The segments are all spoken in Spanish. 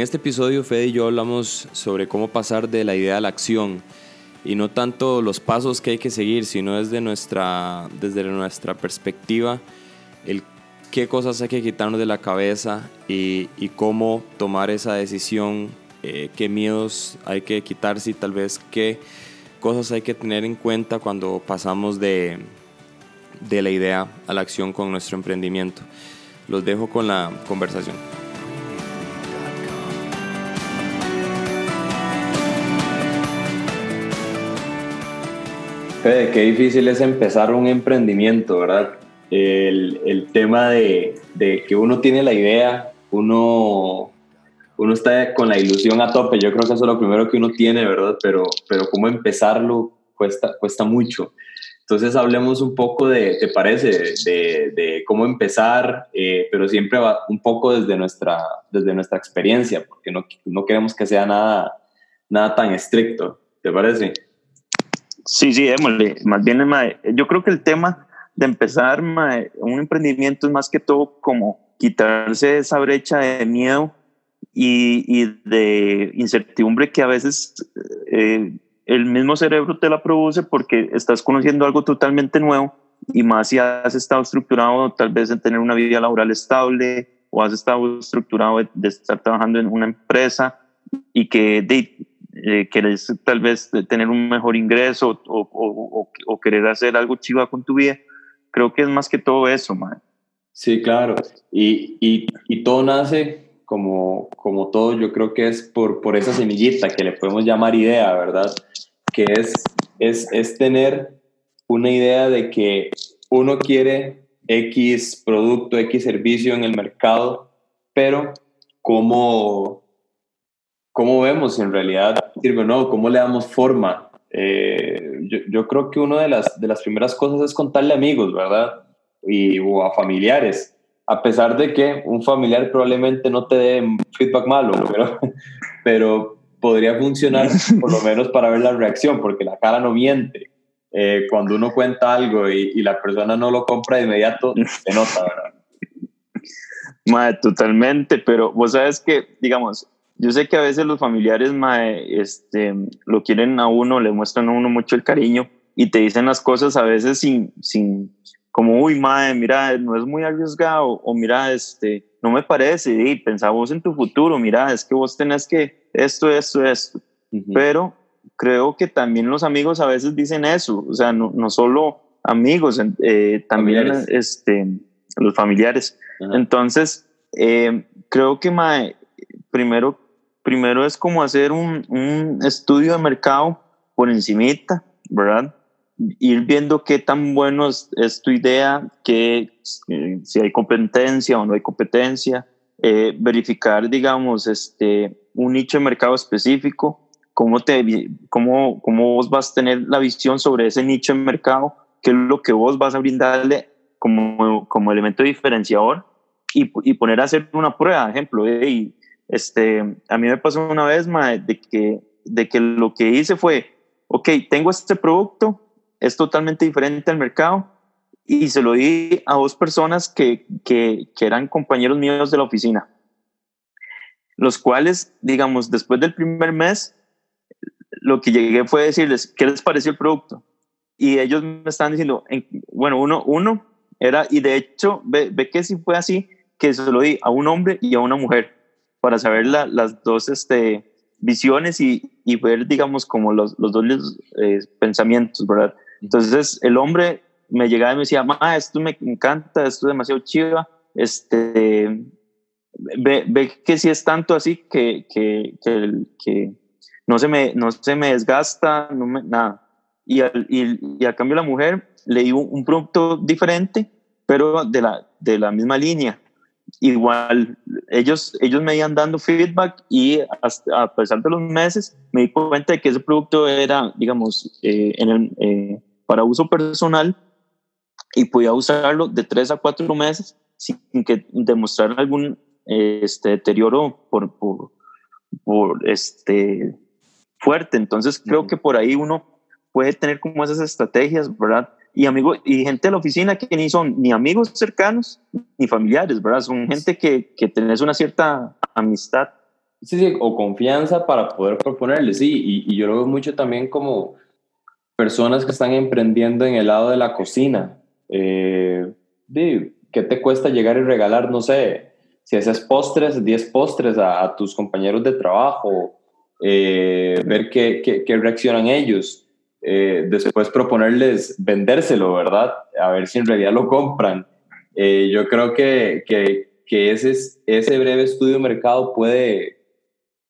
En este episodio, Fede y yo hablamos sobre cómo pasar de la idea a la acción y no tanto los pasos que hay que seguir, sino desde nuestra, desde nuestra perspectiva, el qué cosas hay que quitarnos de la cabeza y, cómo tomar esa decisión, eh, qué miedos hay que quitarse y tal vez qué cosas hay que tener en cuenta cuando pasamos de, de la idea a la acción con nuestro emprendimiento. Los dejo con la conversación. Fede, qué difícil es empezar un emprendimiento, ¿verdad? El, el tema de, de, que uno tiene la idea, uno, uno está con la ilusión a tope, yo creo que eso es lo primero que uno tiene, ¿verdad? Pero, pero cómo empezarlo cuesta, cuesta mucho. Entonces hablemos un poco de, ¿te parece? De, de cómo empezar, eh, pero siempre va un poco desde nuestra, desde nuestra experiencia, porque no, no queremos que sea nada, nada tan estricto, ¿te parece? Sí, sí, démosle. Más bien, yo creo que el tema de empezar un emprendimiento es más que todo como quitarse esa brecha de miedo y, de incertidumbre que a veces eh, el mismo cerebro te la produce porque estás conociendo algo totalmente nuevo y más si has estado estructurado tal vez en tener una vida laboral estable o has estado estructurado de, estar trabajando en una empresa y que de, eh, querés tal vez tener un mejor ingreso o, o, o, querer hacer algo chiva con tu vida, creo que es más que todo eso, man. Sí, claro. Y, y, y, todo nace como, como todo, yo creo que es por, por esa semillita que le podemos llamar idea, ¿verdad? Que es, es, es tener una idea de que uno quiere X producto, X servicio en el mercado, pero cómo, cómo vemos en realidad sirve no, cómo le damos forma. Eh, yo, yo, creo que una de las, de las primeras cosas es contarle a amigos, ¿verdad? Y, o a familiares. A pesar de que un familiar probablemente no te dé feedback malo, pero, pero podría funcionar por lo menos para ver la reacción, porque la cara no miente. Eh, cuando uno cuenta algo y, y, la persona no lo compra de inmediato, se nota, ¿verdad? Madre, totalmente, pero vos sabes que, digamos, yo sé que a veces los familiares este, lo quieren a uno, le muestran a uno mucho el cariño y te dicen las cosas a veces sin, sin como, uy, madre, mira, no es muy arriesgado, o mira, este, no me parece, y pensamos en tu futuro, mira, es que vos tenés que esto, esto, esto. Pero creo que también los amigos a veces dicen eso, o sea, no, no solo amigos, eh, también este, los familiares. Entonces, eh, creo que, mae, primero primero es como hacer un, un estudio de mercado por encimita, ¿verdad? Ir viendo qué tan bueno es, tu idea, que, eh, si hay competencia o no hay competencia, eh, verificar, digamos, este, un nicho de mercado específico, cómo, te, cómo, cómo vos vas a tener la visión sobre ese nicho de mercado, qué es lo que vos vas a brindarle como, como elemento diferenciador y, y poner a hacer una prueba, ejemplo, y este, a mí me pasó una vez, de que, de que lo que hice fue, ok, tengo este producto, es totalmente diferente al mercado, y se lo di a dos personas que, que, eran compañeros míos de la oficina, los cuales, digamos, después del primer mes, lo que llegué fue decirles, ¿qué les pareció el producto? Y ellos me estaban diciendo, bueno, uno, uno era, y de hecho, ve, ve que sí fue así, que se lo di a un hombre y a una mujer para saber las dos este, visiones y, y, ver, digamos, como los, los dos eh, pensamientos, ¿verdad? Entonces, el hombre me llegaba y me decía, ma, esto me encanta, esto es demasiado chiva, este, ve, ve que si es tanto así que, que, que, que, no, se me, no se me desgasta, no me, nada. Y, al, y, y a cambio la mujer le dio un producto diferente, pero de la, de la misma línea igual ellos, ellos me iban dando feedback y hasta, a pesar de los meses me di cuenta de que ese producto era, digamos, eh, en el, eh, para uso personal y podía usarlo de tres a cuatro meses sin que demostrar algún este, deterioro por, por, por este, fuerte. Entonces creo que por ahí uno puede tener como esas estrategias, ¿verdad? Y amigos y gente de la oficina que ni son ni amigos cercanos ni familiares, ¿verdad? Son gente que, que tenés una cierta amistad sí, sí, o confianza para poder proponerle, sí, y, y, yo lo veo mucho también como personas que están emprendiendo en el lado de la cocina. Eh, ¿Qué te cuesta llegar y regalar, no sé, si haces postres, 10 postres a, tus compañeros de trabajo, eh, ver qué, qué, qué, reaccionan ellos, eh, después proponerles vendérselo, ¿verdad? A ver si en realidad lo compran. Eh, yo creo que, que, que, ese, ese breve estudio de mercado puede,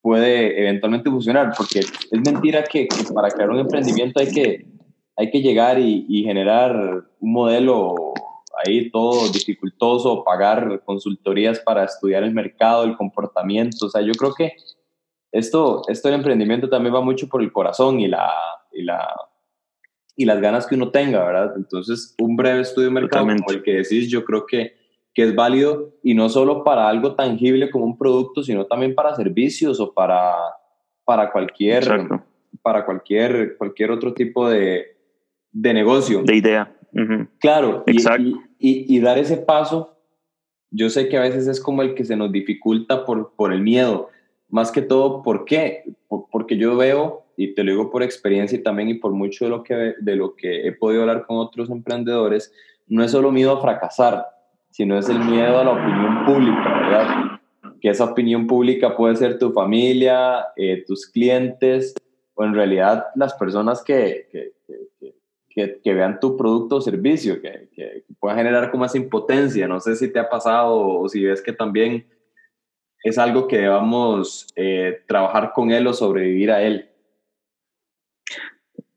puede eventualmente funcionar, porque es mentira que, para crear un emprendimiento hay que, hay que llegar y, generar un modelo ahí todo dificultoso, pagar consultorías para estudiar el mercado, el comportamiento. O sea, yo creo que esto, esto del emprendimiento también va mucho por el corazón y, la, y, la, y las ganas que uno tenga, ¿verdad? Entonces, un breve estudio de mercado como el que decís, yo creo que, que es válido y no solo para algo tangible como un producto, sino también para servicios o para, para cualquier... para cualquier, cualquier otro tipo de, de negocio. De idea. Claro, Exacto. Y, y, dar ese paso, yo sé que a veces es como el que se nos dificulta por, por el miedo. Más que todo, ¿por qué? porque yo veo, y te lo digo por experiencia y también y por mucho de lo que, de lo que he podido hablar con otros emprendedores, no es solo miedo a fracasar, sino es el miedo a la opinión pública, ¿verdad? Que esa opinión pública puede ser tu familia, eh, tus clientes, o en realidad las personas que, que, que, que, vean tu producto o servicio, que, que, pueda generar como esa impotencia. No sé si te ha pasado o si ves que también es algo que debamos eh, trabajar con él o sobrevivir a él.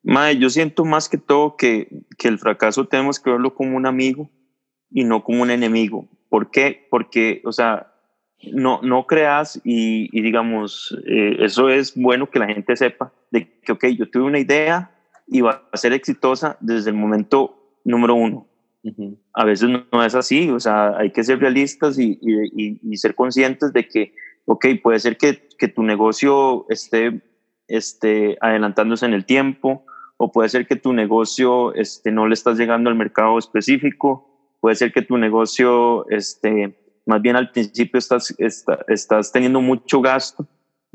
Mae, yo siento más que todo que, que el fracaso tenemos que verlo como un amigo y no como un enemigo. ¿Por qué? Porque, o sea, no, no creas y, y digamos, eh, eso es bueno que la gente sepa de que, ok, yo tuve una idea, y va a ser exitosa desde el momento número uno. A veces no, es así, o sea, hay que ser realistas y, y, ser conscientes de que, ok, puede ser que, que, tu negocio esté, esté adelantándose en el tiempo, o puede ser que tu negocio este, no le estás llegando al mercado específico, puede ser que tu negocio, este, más bien al principio estás, estás teniendo mucho gasto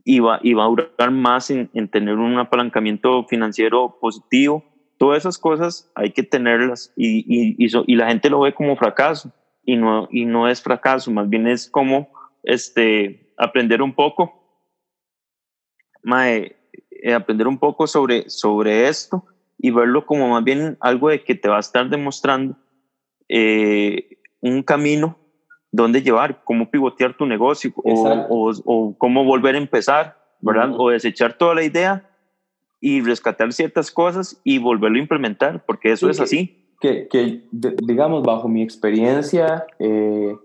y va, y va a durar más en, en, tener un apalancamiento financiero positivo. Todas esas cosas hay que tenerlas y, y, la gente lo ve como fracaso y no, y no es fracaso, más bien es como este, aprender un poco, mae, eh, aprender un poco sobre, sobre esto y verlo como más bien algo de que te va a estar demostrando eh, un camino dónde llevar, cómo pivotear tu negocio o, o, cómo volver a empezar, ¿verdad? O desechar toda la idea y rescatar ciertas cosas y volverlo a implementar, porque eso es así. Que, que digamos, bajo mi experiencia, eh,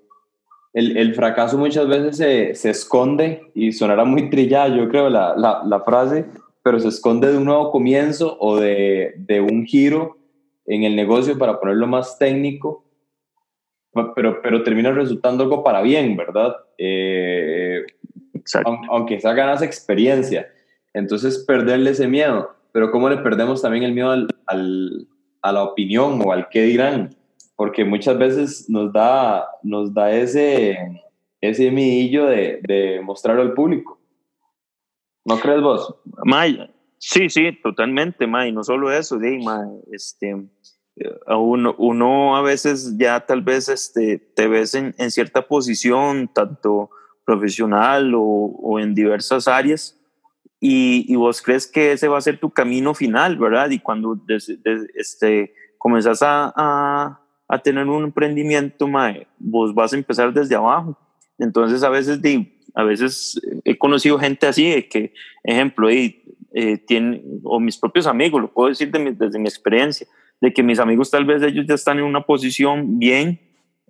el, el, fracaso muchas veces se, se, esconde y sonará muy trillada, yo creo, la, la, la, frase, pero se esconde de un nuevo comienzo o de, de un giro en el negocio para ponerlo más técnico pero, pero termina resultando algo para bien, ¿verdad? Eh, aunque sea ganas experiencia. Entonces, perderle ese miedo. Pero ¿cómo le perdemos también el miedo al, al, a la opinión o al qué dirán? Porque muchas veces nos da, nos da ese, ese midillo de, de mostrarlo al público. ¿No crees vos? May, sí, sí, totalmente, May. No solo eso, de, May, este, uno, uno a veces ya tal vez este, te ves en, en cierta posición, tanto profesional o, o en diversas áreas, y, y, vos crees que ese va a ser tu camino final, ¿verdad? Y cuando este, comenzás a, a, a, tener un emprendimiento, mae, vos vas a empezar desde abajo. Entonces a veces, a veces he conocido gente así, de que, ejemplo, y, eh, tiene, o mis propios amigos, lo puedo decir desde mi experiencia, de que mis amigos tal vez ellos ya están en una posición bien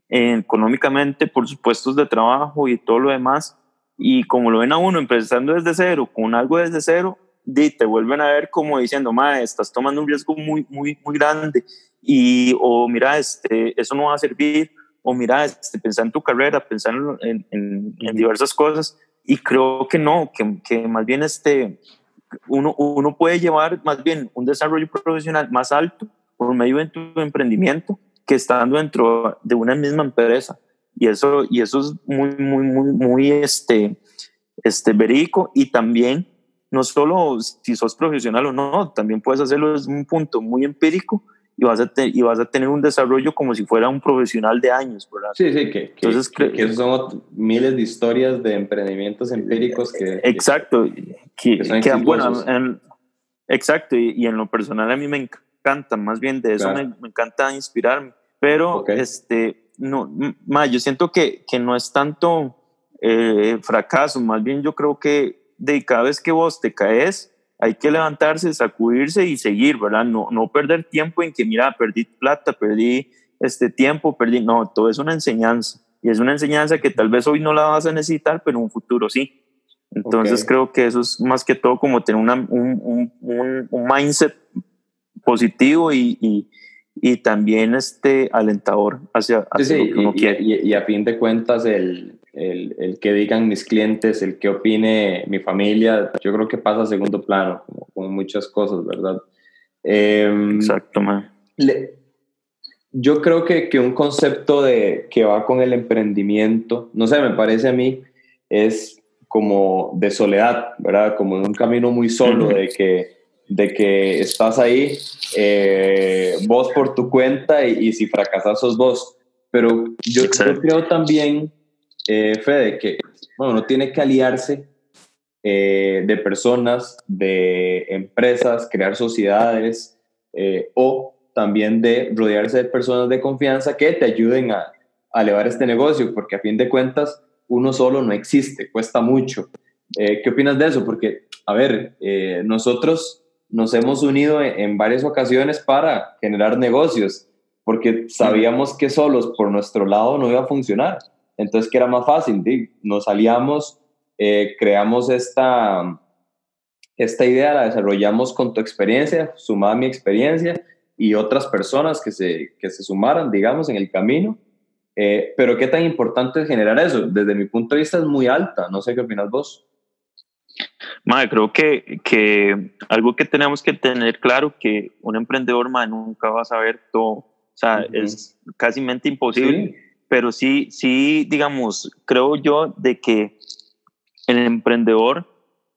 eh, económicamente por sus puestos de trabajo y todo lo demás, y como lo ven a uno empezando desde cero, con algo desde cero, te vuelven a ver como diciendo, ma, estás tomando un riesgo muy, muy, muy grande, y, o mira, este, eso no va a servir, o mira, este, pensar en tu carrera, pensar en, en, en diversas cosas, y creo que no, que, que más bien este, uno, uno puede llevar más bien un desarrollo profesional más alto por medio de tu emprendimiento que estando dentro de una misma empresa. Y eso, y eso es muy, muy, muy, muy, este, este, verídico y también no solo si sos profesional o no, también puedes hacerlo desde un punto muy empírico y vas a, y vas a tener un desarrollo como si fuera un profesional de años, ¿verdad? Sí, sí, que, Entonces, que, esos son miles de historias de emprendimientos empíricos que... Exacto, que, que, bueno, exacto, y, en lo personal a mí me encanta, más bien de eso me, me, encanta inspirarme, pero este, no, más, yo siento que, que no es tanto eh, fracaso, más bien yo creo que de cada vez que vos te caes, hay que levantarse, sacudirse y seguir, ¿verdad? No, no perder tiempo en que, mira, perdí plata, perdí este tiempo, perdí, no, todo es una enseñanza. Y es una enseñanza que tal vez hoy no la vas a necesitar, pero en un futuro sí. Entonces creo que eso es más que todo como tener una, un, un, un, mindset positivo y, y, y, también este alentador hacia, hacia lo que uno y, quiere. Y, a fin de cuentas el, el, el, que digan mis clientes, el que opine mi familia, yo creo que pasa a segundo plano, como, como muchas cosas, ¿verdad? Eh, Exacto, man. Le, yo creo que, que, un concepto de, que va con el emprendimiento, no sé, me parece a mí, es como de soledad, ¿verdad? Como en un camino muy solo, de, que, de que estás ahí, eh, vos por tu cuenta y, y, si fracasas sos vos. Pero yo, yo creo también eh, Fede, que bueno, uno tiene que aliarse eh, de personas, de empresas, crear sociedades eh, o también de rodearse de personas de confianza que te ayuden a, a, elevar este negocio, porque a fin de cuentas uno solo no existe, cuesta mucho. Eh, ¿Qué opinas de eso? Porque, a ver, nosotros nos hemos unido en, en varias ocasiones para generar negocios, porque sabíamos que solos por nuestro lado no iba a funcionar. Entonces, ¿qué era más fácil? Nos salíamos, eh, creamos esta, esta idea, la desarrollamos con tu experiencia, sumada mi experiencia y otras personas que se, que se sumaran, digamos, en el camino. Eh, pero qué tan importante es generar eso. Desde mi punto de vista es muy alta. No sé qué opinas vos. Madre, creo que, que algo que tenemos que tener claro que un emprendedor madre, nunca va a saber todo. O sea, uh -huh. es casi imposible. ¿Sí? Pero sí, sí, digamos, creo yo de que el emprendedor,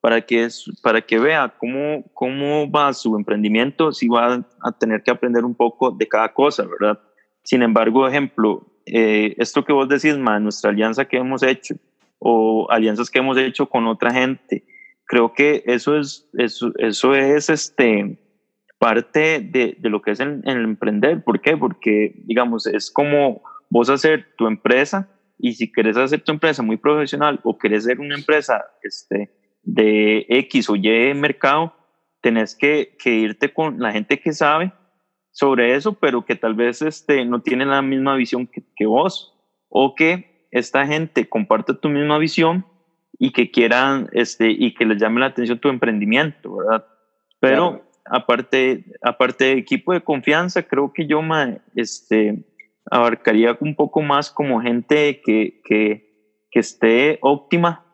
para que, para que vea cómo, cómo va su emprendimiento, sí va a tener que aprender un poco de cada cosa, ¿verdad? Sin embargo, ejemplo, eh, esto que vos decís, ma, nuestra alianza que hemos hecho o alianzas que hemos hecho con otra gente, creo que eso es, eso, eso es este, parte de, de lo que es el emprender. ¿Por qué? Porque, digamos, es como vos hacer tu empresa y si querés hacer tu empresa muy profesional o querés ser una empresa este, de X o Y mercado, tenés que, que, irte con la gente que sabe sobre eso, pero que tal vez este, no tiene la misma visión que, que vos o que esta gente comparte tu misma visión y que quieran este, y que les llame la atención tu emprendimiento, ¿verdad? Pero claro. aparte, aparte de equipo de confianza, creo que yo, este, abarcaría un poco más como gente que, que, que esté óptima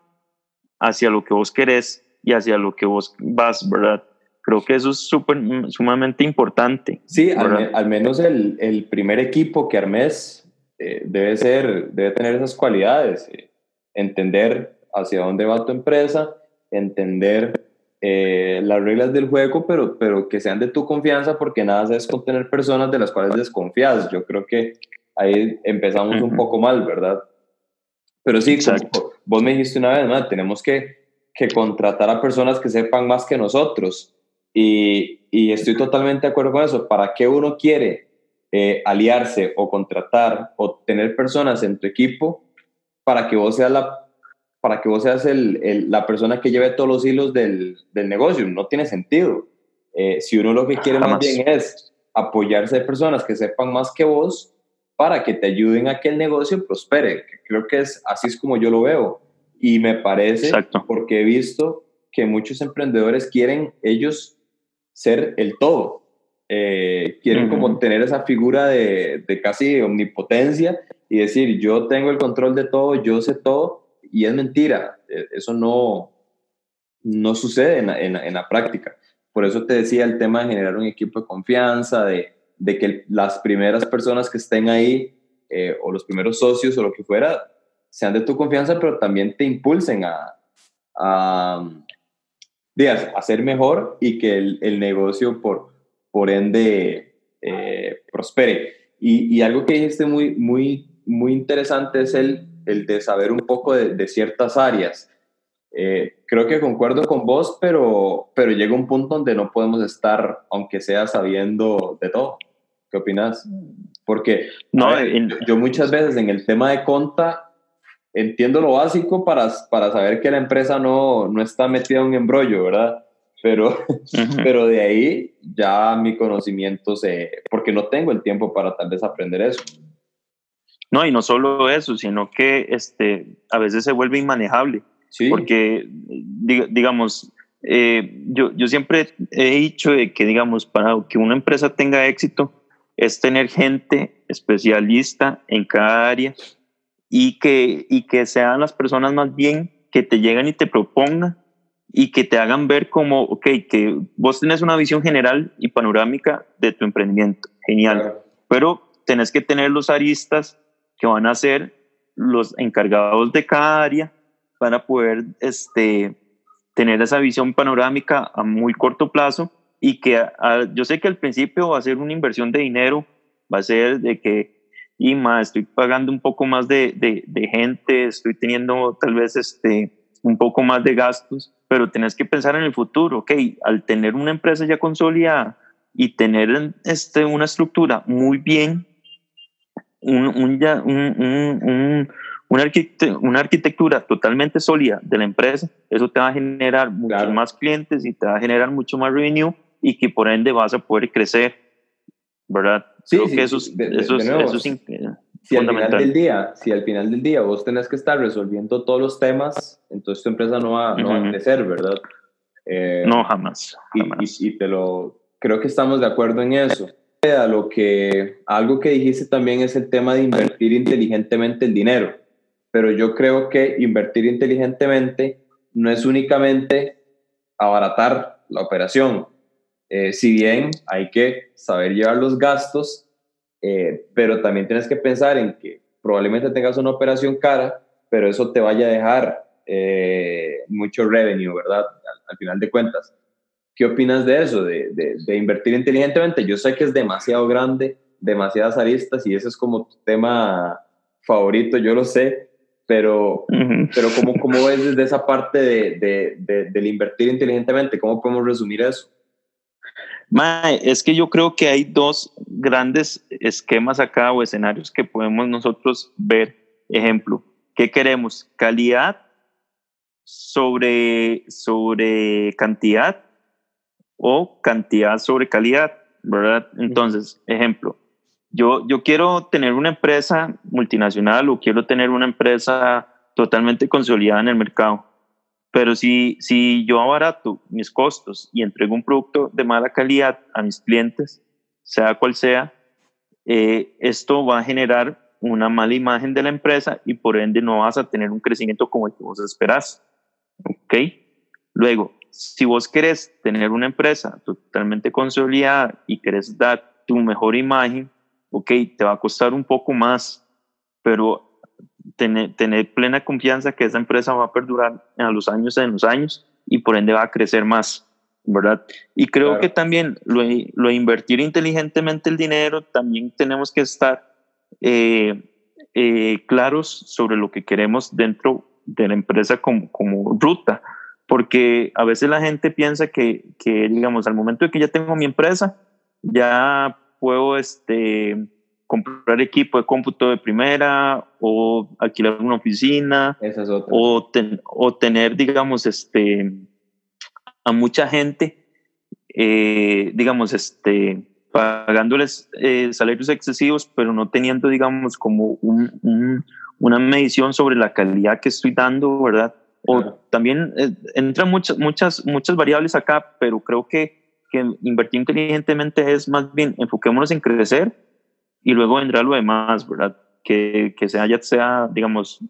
hacia lo que vos querés y hacia lo que vos vas, ¿verdad? Creo que eso es super, sumamente importante. Sí, al, al, menos el, el, primer equipo que armes eh, debe, ser, debe tener esas cualidades. Eh, entender hacia dónde va tu empresa, entender eh, las reglas del juego, pero, pero que sean de tu confianza, porque nada es contener personas de las cuales desconfías. Yo creo que ahí empezamos uh -huh. un poco mal, ¿verdad? Pero sí, como vos me dijiste una vez, ¿no? tenemos que, que contratar a personas que sepan más que nosotros. Y, y estoy totalmente de acuerdo con eso. ¿Para qué uno quiere eh, aliarse o contratar o tener personas en tu equipo para que vos seas la para que vos seas el, el, la persona que lleve todos los hilos del, del negocio. No tiene sentido. Eh, si uno lo que quiere Jamás. más bien es apoyarse de personas que sepan más que vos para que te ayuden a que el negocio prospere. Creo que es así es como yo lo veo. Y me parece, Exacto. porque he visto que muchos emprendedores quieren ellos ser el todo. Eh, quieren uh -huh. como tener esa figura de, de casi omnipotencia y decir, yo tengo el control de todo, yo sé todo, y es mentira, e, eso no, no sucede en, en, la práctica. Por eso te decía el tema de generar un equipo de confianza, de, de que las primeras personas que estén ahí, eh, o los primeros socios o lo que fuera, sean de tu confianza, pero también te impulsen a, a, hacer mejor y que el, negocio por, por ende eh, prospere. Y, algo que dijiste muy, muy, muy interesante es el, el de saber un poco de, ciertas áreas. Eh, creo que concuerdo con vos, pero, pero llega un punto donde no podemos estar, aunque sea sabiendo de todo. ¿Qué opinas? Porque no, yo muchas veces en el tema de conta entiendo lo básico para, para saber que la empresa no, no está metida en un embrollo, ¿verdad? Pero, pero de ahí ya mi conocimiento se... porque no tengo el tiempo para tal vez aprender eso. No, y no solo eso, sino que este, a veces se vuelve inmanejable. Sí. Porque, digamos, eh, yo, yo siempre he dicho de que, digamos, para que una empresa tenga éxito, es tener gente especialista en cada área y que, y que sean las personas más bien que te llegan y te propongan y que te hagan ver como, ok, que vos tenés una visión general y panorámica de tu emprendimiento, genial, pero tenés que tener los aristas que van a ser los encargados de cada área para poder este, tener esa visión panorámica a muy corto plazo y que yo sé que al principio va a ser una inversión de dinero, va a ser de que, y más, estoy pagando un poco más de, de, gente, estoy teniendo tal vez este, un poco más de gastos, pero tenés que pensar en el futuro, ok, al tener una empresa ya consolidada y tener este, una estructura muy bien, un, un, un, una, una, arquitectura totalmente sólida de la empresa, eso te va a generar muchos más clientes y te va a generar mucho más revenue y que por ende vas a poder crecer, ¿verdad? Sí, Creo que eso, es, eso, eso es si al final del día, si al final del día vos tenés que estar resolviendo todos los temas, entonces tu empresa no va, no va a crecer, ¿verdad? Eh, no, jamás. Y, y, te lo, creo que estamos de acuerdo en eso. A lo que, algo que dijiste también es el tema de invertir inteligentemente el dinero, pero yo creo que invertir inteligentemente no es únicamente abaratar la operación, eh, si bien hay que saber llevar los gastos, eh, pero también tienes que pensar en que probablemente tengas una operación cara, pero eso te vaya a dejar eh, mucho revenue, ¿verdad? Al, final de cuentas. ¿Qué opinas de eso, de, de, invertir inteligentemente? Yo sé que es demasiado grande, demasiadas aristas y ese es como tu tema favorito, yo lo sé, pero, pero ¿cómo, ¿cómo ves desde esa parte de, del invertir inteligentemente? ¿Cómo podemos resumir eso? Mae, es que yo creo que hay dos grandes esquemas acá o escenarios que podemos nosotros ver. Ejemplo, ¿qué queremos? ¿Calidad sobre, sobre cantidad o cantidad sobre calidad? ¿Verdad? Entonces, ejemplo, yo, yo quiero tener una empresa multinacional o quiero tener una empresa totalmente consolidada en el mercado. Pero si, si yo abarato mis costos y entrego un producto de mala calidad a mis clientes, sea cual sea, eh, esto va a generar una mala imagen de la empresa y por ende no vas a tener un crecimiento como el que vos esperás. ¿Ok? Luego, si vos querés tener una empresa totalmente consolidada y querés dar tu mejor imagen, ok, te va a costar un poco más, pero tener, tener plena confianza que esa empresa va a perdurar a los años en los años y por ende va a crecer más, ¿verdad? Y creo que también lo, lo, invertir inteligentemente el dinero, también tenemos que estar eh, eh, claros sobre lo que queremos dentro de la empresa como, como ruta, porque a veces la gente piensa que, que, digamos, al momento de que ya tengo mi empresa, ya puedo, este, comprar equipo de cómputo de primera o alquilar una oficina o, o, tener, digamos, este, a mucha gente, eh, digamos, este, pagándoles eh, salarios excesivos, pero no teniendo, digamos, como un, una medición sobre la calidad que estoy dando, ¿verdad? O también eh, entran muchas, muchas, muchas variables acá, pero creo que, que invertir inteligentemente es más bien enfoquémonos en crecer y luego vendrá lo demás, ¿verdad? Que, que sea, ya sea, digamos,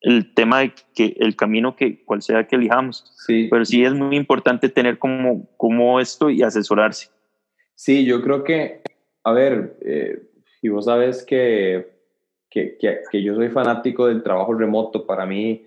el tema de que el camino que cual sea que elijamos. Sí. Pero sí es muy importante tener como, como esto y asesorarse. Sí, yo creo que, a ver, eh, y vos sabes que, que, que, yo soy fanático del trabajo remoto, para mí,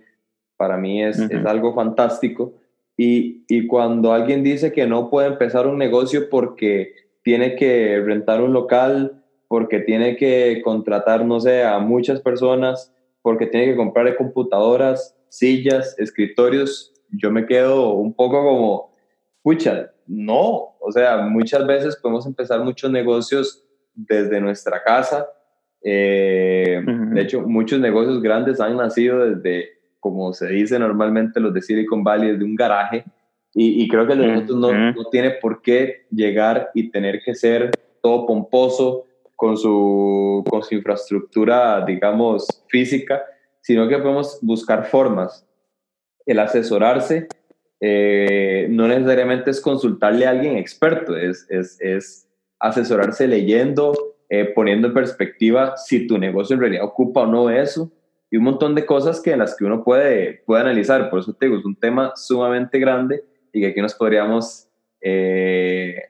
para mí es, es algo fantástico. Y, y, cuando alguien dice que no puede empezar un negocio porque tiene que rentar un local, porque tiene que contratar, no sé, a muchas personas, porque tiene que comprar computadoras, sillas, escritorios, yo me quedo un poco como, pucha, no, o sea, muchas veces podemos empezar muchos negocios desde nuestra casa. Eh, de hecho, muchos negocios grandes han nacido desde, como se dice normalmente, los de Silicon Valley, desde un garaje. Y, creo que el de nosotros no, no, tiene por qué llegar y tener que ser todo pomposo con su, con su infraestructura, digamos, física, sino que podemos buscar formas. El asesorarse eh, no necesariamente es consultarle a alguien experto, es, es, es asesorarse leyendo, eh, poniendo en perspectiva si tu negocio en realidad ocupa o no eso, y un montón de cosas que en las que uno puede, puede analizar. Por eso te digo, es un tema sumamente grande y que aquí nos podríamos eh,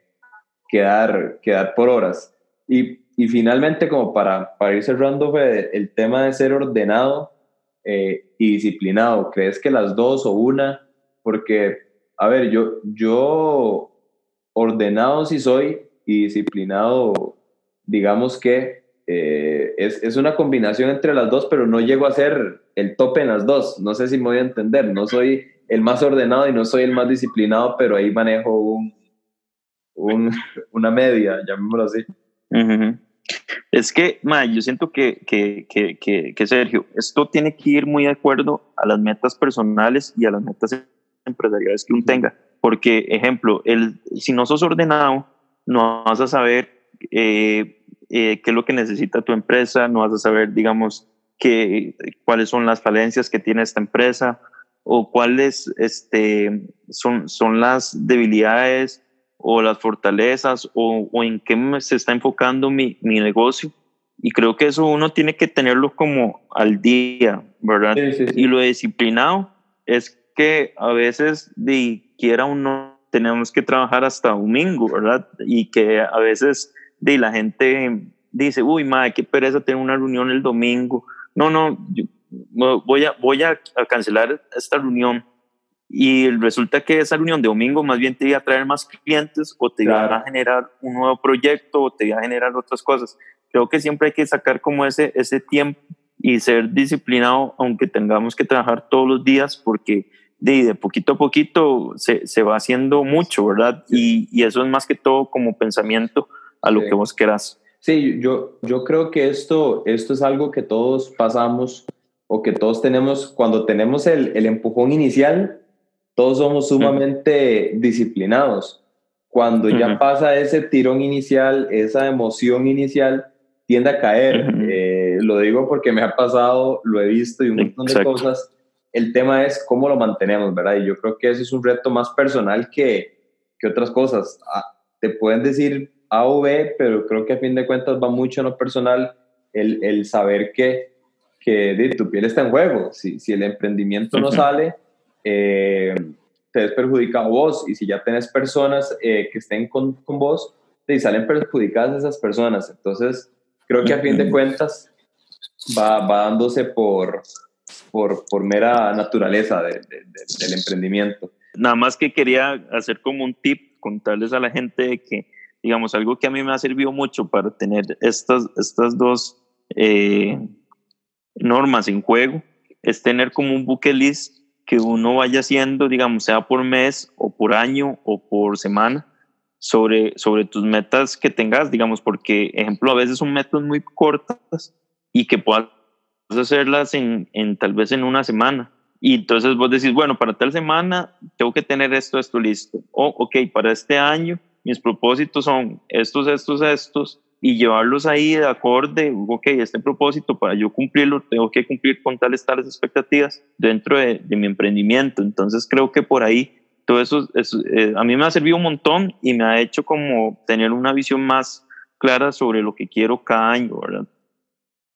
quedar, quedar por horas. Y, y finalmente, como para, para ir cerrando, el tema de ser ordenado eh, y disciplinado, ¿crees que las dos o una? Porque, a ver, yo, yo ordenado sí soy y disciplinado, digamos que eh, es, es, una combinación entre las dos, pero no llego a ser el tope en las dos. No sé si me voy a entender. No soy el más ordenado y no soy el más disciplinado, pero ahí manejo un, un una media, llamémoslo así. Es que, ma, yo siento que, que, que, que, Sergio, esto tiene que ir muy de acuerdo a las metas personales y a las metas empresariales que uno tenga. Porque, ejemplo, el, si no sos ordenado, no vas a saber eh, eh, qué es lo que necesita tu empresa, no vas a saber, digamos, qué, cuáles son las falencias que tiene esta empresa o cuáles este, son, son las debilidades o las fortalezas o, o en qué se está enfocando mi, mi, negocio. Y creo que eso uno tiene que tenerlo como al día, ¿verdad? Y lo disciplinado es que a veces, de quiera uno, tenemos que trabajar hasta domingo, ¿verdad? Y que a veces de la gente dice, uy, madre, qué pereza tener una reunión el domingo. No, no, voy, a, voy a cancelar esta reunión y resulta que esa reunión de domingo más bien te iba a traer más clientes o te iba a generar un nuevo proyecto o te iba a generar otras cosas. Creo que siempre hay que sacar como ese, ese tiempo y ser disciplinado, aunque tengamos que trabajar todos los días, porque de, de poquito a poquito se, se, va haciendo mucho, ¿verdad? Y, y, eso es más que todo como pensamiento a lo que vos querás. Sí, yo, yo creo que esto, esto es algo que todos pasamos o que todos tenemos cuando tenemos el, el empujón inicial todos somos sumamente disciplinados. Cuando ya pasa ese tirón inicial, esa emoción inicial, tiende a caer. Eh, lo digo porque me ha pasado, lo he visto y un montón de cosas. El tema es cómo lo mantenemos, ¿verdad? Y yo creo que ese es un reto más personal que, que otras cosas. Ah, te pueden decir A o B, pero creo que a fin de cuentas va mucho en lo personal el, el saber que, que tu piel está en juego. Si, si el emprendimiento no sale, eh, te ves perjudicado vos y si ya tenés personas eh, que estén con, con vos, te salen perjudicadas esas personas. Entonces, creo que a fin de cuentas va, va dándose por, por, por mera naturaleza de, del emprendimiento. Nada más que quería hacer como un tip, contarles a la gente que, digamos, algo que a mí me ha servido mucho para tener estas, estas dos eh, normas en juego, es tener como un bucket list que uno vaya haciendo, digamos, sea por mes o por año o por semana, sobre, sobre tus metas que tengas, digamos, porque, ejemplo, a veces son metas muy cortas y que puedas hacerlas en, en tal vez en una semana. Y entonces vos decís, bueno, para tal semana tengo que tener esto, esto listo. O, ok, para este año mis propósitos son estos, estos, estos y llevarlos ahí de acorde, ok, este propósito para yo cumplirlo, tengo que cumplir con tales, tales expectativas dentro de, mi emprendimiento. Entonces creo que por ahí todo eso, eh, a mí me ha servido un montón y me ha hecho como tener una visión más clara sobre lo que quiero cada año, ¿verdad?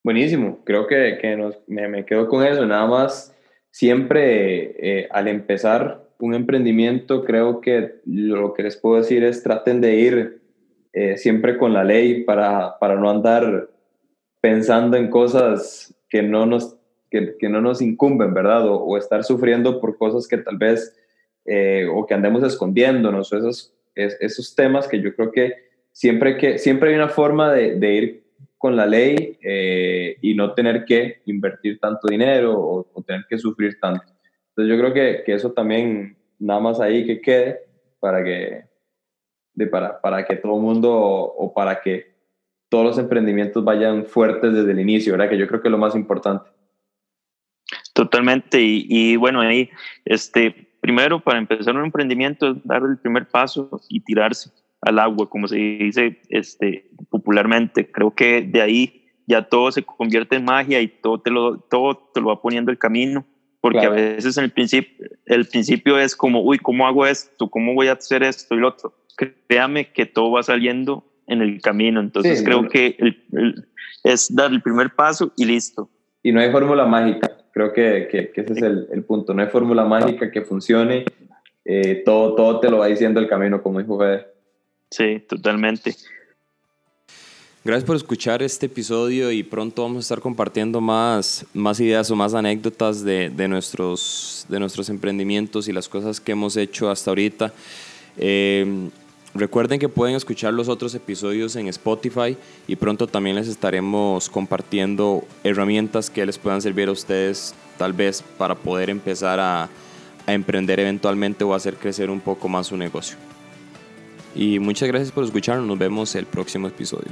Buenísimo, creo que, que me, quedo con eso, nada más siempre eh, al empezar un emprendimiento, creo que lo que les puedo decir es traten de ir eh, siempre con la ley para, para no andar pensando en cosas que no nos que, que no nos incumben, ¿verdad? O, estar sufriendo por cosas que tal vez, eh, o que andemos escondiéndonos, o esos, esos temas que yo creo que siempre, que, siempre hay una forma de, de ir con la ley eh, y no tener que invertir tanto dinero o, tener que sufrir tanto. Entonces yo creo que, que, eso también, nada más ahí que quede para que, de, para, para que todo el mundo o para que todos los emprendimientos vayan fuertes desde el inicio, ¿verdad? Que yo creo que es lo más importante. Totalmente. Y, bueno, ahí, este, primero, para empezar un emprendimiento, es dar el primer paso y tirarse al agua, como se dice este, popularmente. Creo que de ahí ya todo se convierte en magia y todo te lo, todo te lo va poniendo el camino. Porque a veces en el principio, el principio es como, uy, ¿cómo hago esto? ¿Cómo voy a hacer esto y lo otro? Créame que todo va saliendo en el camino. Entonces creo que es dar el primer paso y listo. Y no hay fórmula mágica. Creo que, que, ese es el, el, punto. No hay fórmula mágica que funcione. Eh, todo, todo te lo va diciendo el camino, como dijo Fede. Sí, totalmente. Gracias por escuchar este episodio y pronto vamos a estar compartiendo más, más ideas o más anécdotas de, de nuestros, de nuestros emprendimientos y las cosas que hemos hecho hasta ahorita. Eh, Recuerden que pueden escuchar los otros episodios en Spotify y pronto también les estaremos compartiendo herramientas que les puedan servir a ustedes tal vez para poder empezar a, a emprender eventualmente o hacer crecer un poco más su negocio. Y muchas gracias por escucharnos, nos vemos el próximo episodio.